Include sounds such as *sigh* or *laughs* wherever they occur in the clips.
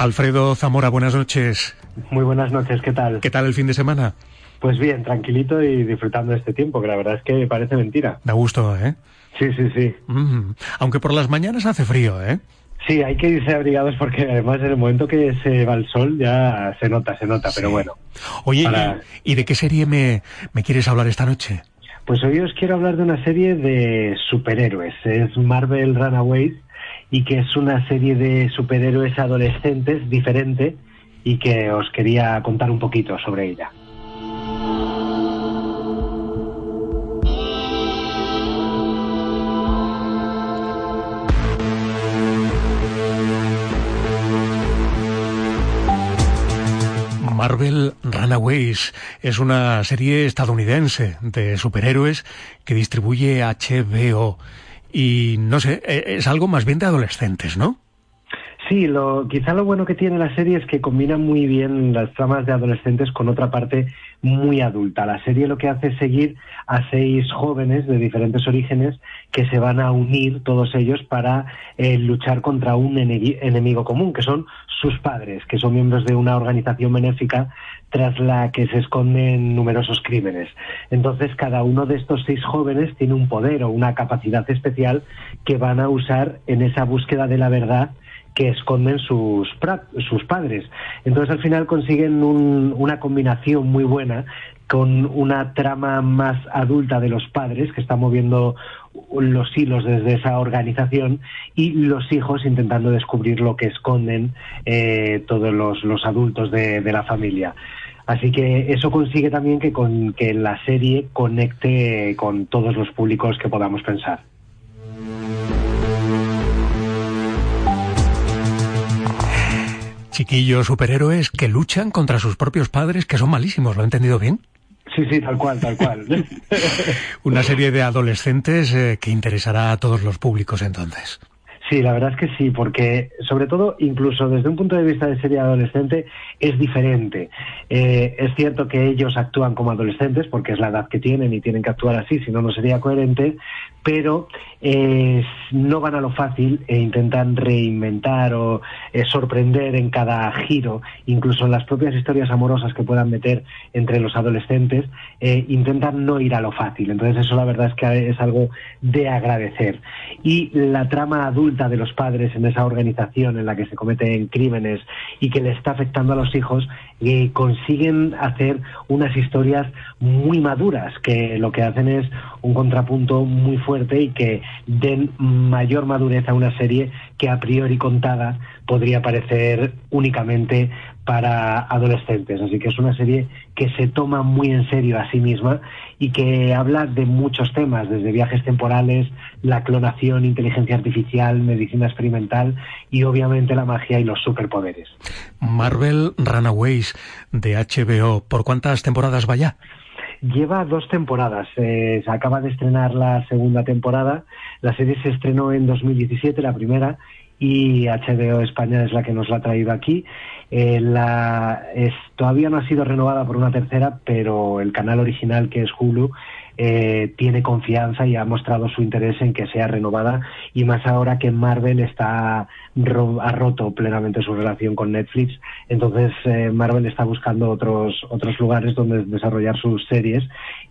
Alfredo Zamora, buenas noches. Muy buenas noches, ¿qué tal? ¿Qué tal el fin de semana? Pues bien, tranquilito y disfrutando de este tiempo, que la verdad es que parece mentira. Da gusto, ¿eh? Sí, sí, sí. Mm, aunque por las mañanas hace frío, ¿eh? Sí, hay que irse abrigados porque además en el momento que se va el sol ya se nota, se nota, pero bueno. Oye, ¿y de qué serie me, me quieres hablar esta noche? Pues hoy os quiero hablar de una serie de superhéroes. Es Marvel Runaways y que es una serie de superhéroes adolescentes diferente y que os quería contar un poquito sobre ella. Marvel Runaways es una serie estadounidense de superhéroes que distribuye HBO. Y no sé, e, es algo más bien de adolescentes, ¿no? Sí, lo, quizá lo bueno que tiene la serie es que combina muy bien las tramas de adolescentes con otra parte muy adulta. La serie lo que hace es seguir a seis jóvenes de diferentes orígenes que se van a unir todos ellos para eh, luchar contra un enemigo común, que son sus padres, que son miembros de una organización benéfica tras la que se esconden numerosos crímenes. Entonces, cada uno de estos seis jóvenes tiene un poder o una capacidad especial que van a usar en esa búsqueda de la verdad que esconden sus, sus padres. Entonces al final consiguen una combinación muy buena con una trama más adulta de los padres que están moviendo los hilos desde esa organización y los hijos intentando descubrir lo que esconden eh, todos los, los adultos de, de, la familia. Así que eso consigue también que, con, que la serie conecte con todos los públicos que podamos pensar. chiquillos superhéroes que luchan contra sus propios padres, que son malísimos, ¿lo he entendido bien? Sí, sí, tal cual, tal cual. *laughs* Una serie de adolescentes eh, que interesará a todos los públicos entonces. Sí, la verdad es que sí, porque sobre todo, incluso desde un punto de vista de serie adolescente, es diferente. Eh, es cierto que ellos actúan como adolescentes porque es la edad que tienen y tienen que actuar así, si no, no sería coherente, pero eh, no van a lo fácil e intentan reinventar o eh, sorprender en cada giro, incluso en las propias historias amorosas que puedan meter entre los adolescentes, intentan no ir a lo fácil. Entonces eso la verdad es que es algo de agradecer. Y la trama adulta de los padres en esa organización en la que se cometen crímenes y que le está afectando a los hijos, consiguen hacer unas historias muy maduras, que lo que hacen es un contrapunto muy fuerte y que den mayor madurez a una serie que a priori contada podría parecer únicamente para adolescentes. Así que es una serie que se toma muy en serio a sí misma y que habla de muchos temas, desde viajes temporales, la clonación, inteligencia artificial, medicina experimental y obviamente la magia y los superpoderes. Marvel Runaways de HBO, ¿por cuántas temporadas va ya? Lleva dos temporadas. Eh, se acaba de estrenar la segunda temporada. La serie se estrenó en 2017, la primera, y HBO España es la que nos la ha traído aquí. Eh, la, es, todavía no ha sido renovada por una tercera, pero el canal original, que es Hulu, eh, tiene confianza y ha mostrado su interés en que sea renovada. Y más ahora que Marvel está ha roto plenamente su relación con Netflix. Entonces eh, Marvel está buscando otros otros lugares donde desarrollar sus series.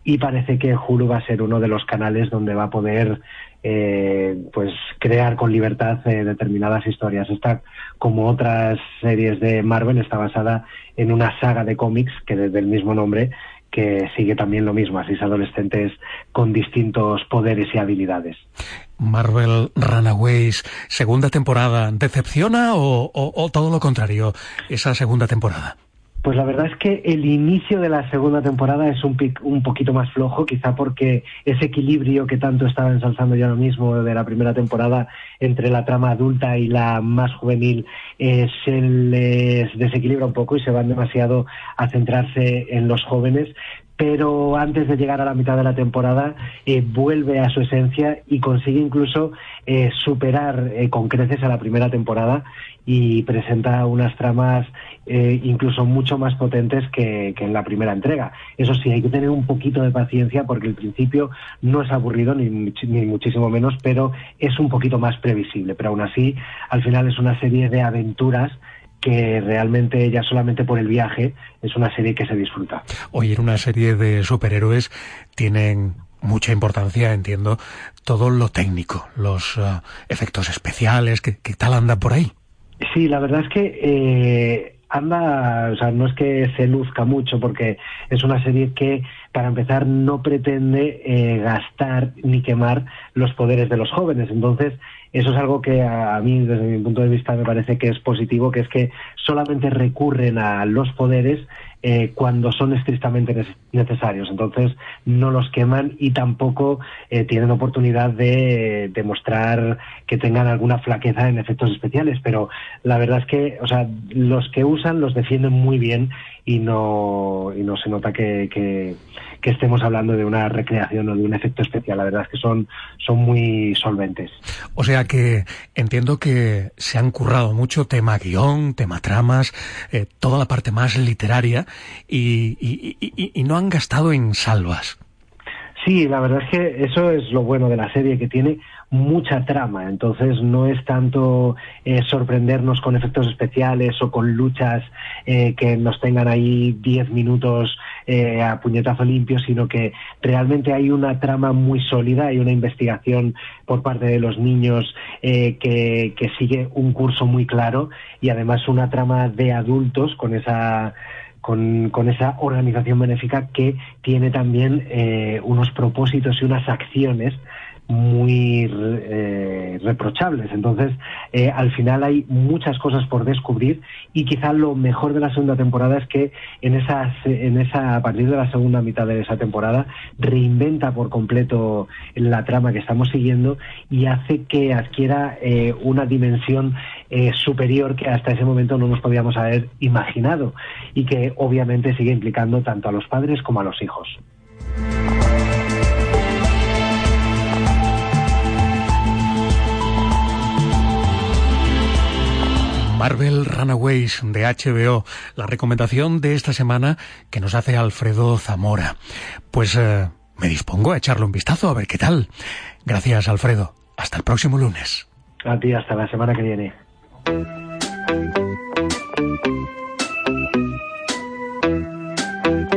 Y parece que Hulu va a ser uno de los canales donde va a poder eh, pues crear con libertad eh, determinadas historias. Esta, como otras series de Marvel, está basada en una saga de cómics que desde el mismo nombre que sigue también lo mismo, así adolescentes con distintos poderes y habilidades. Marvel Runaways, segunda temporada, ¿decepciona o todo lo contrario, esa segunda temporada? Pues la verdad es que el inicio de la segunda temporada es un, un poquito más flojo, quizá porque ese equilibrio que tanto estaba ensalzando yo ahora mismo de la primera temporada entre la trama adulta y la más juvenil eh, se les desequilibra un poco y se van demasiado a centrarse en los jóvenes, pero antes de llegar a la mitad de la temporada eh, vuelve a su esencia y consigue incluso eh, superar con creces a la primera temporada y presenta unas tramas eh, incluso mucho más potentes que, en la primera entrega. Eso sí, hay que tener un poquito de paciencia porque el principio no es aburrido ni, ni muchísimo menos, pero es un poquito más previsible. Pero aún así, al final es una serie de aventuras que realmente ya solamente por el viaje es una serie que se disfruta. Oye, en una serie de superhéroes tienen mucha importancia, entiendo, todo lo técnico, los uh, efectos especiales, ¿qué, ¿qué, tal anda por ahí? Sí, la verdad es que eh, anda, o sea, no es que se luzca mucho porque es una serie que, para empezar, no pretende eh, gastar ni quemar los poderes de los jóvenes. Entonces, eso es algo que a, mí, desde mi punto de vista, me parece que es positivo, que es que solamente recurren a los poderes eh, cuando son estrictamente necesarios. Entonces no los queman y tampoco eh, tienen oportunidad de demostrar que tengan alguna flaqueza en efectos especiales. Pero la verdad es que, o sea, los que usan los defienden muy bien y no, y no se nota que, que, que estemos hablando de una recreación o de un efecto especial. La verdad es que son, son muy solventes. O sea que entiendo que se han currado mucho tema guion, tema tramas, eh, toda la parte más literaria y, y, y, y no han gastado en salvas. Sí, la verdad es que eso es lo bueno de la serie, que tiene mucha trama, entonces no es tanto eh, sorprendernos con efectos especiales o con luchas eh, que nos tengan ahí 10 minutos eh, a puñetazo limpio, sino que realmente hay una trama muy sólida, hay una investigación por parte de los niños eh, que, que sigue un curso muy claro y además una trama de adultos con esa con, con, esa organización benéfica que tiene también eh, unos propósitos y unas acciones muy eh, reprochables. Entonces, eh, al final hay muchas cosas por descubrir y quizá lo mejor de la segunda temporada es que en esa, en esa, a partir de la segunda mitad de esa temporada, reinventa por completo la trama que estamos siguiendo y hace que adquiera eh, una dimensión eh, superior que hasta ese momento no nos podíamos haber imaginado y que obviamente sigue implicando tanto a los padres como a los hijos. Marvel Runaways de HBO, la recomendación de esta semana que nos hace Alfredo Zamora. Pues eh, me dispongo a echarle un vistazo a ver qué tal. Gracias, Alfredo. Hasta el próximo lunes. A ti, hasta la semana que viene.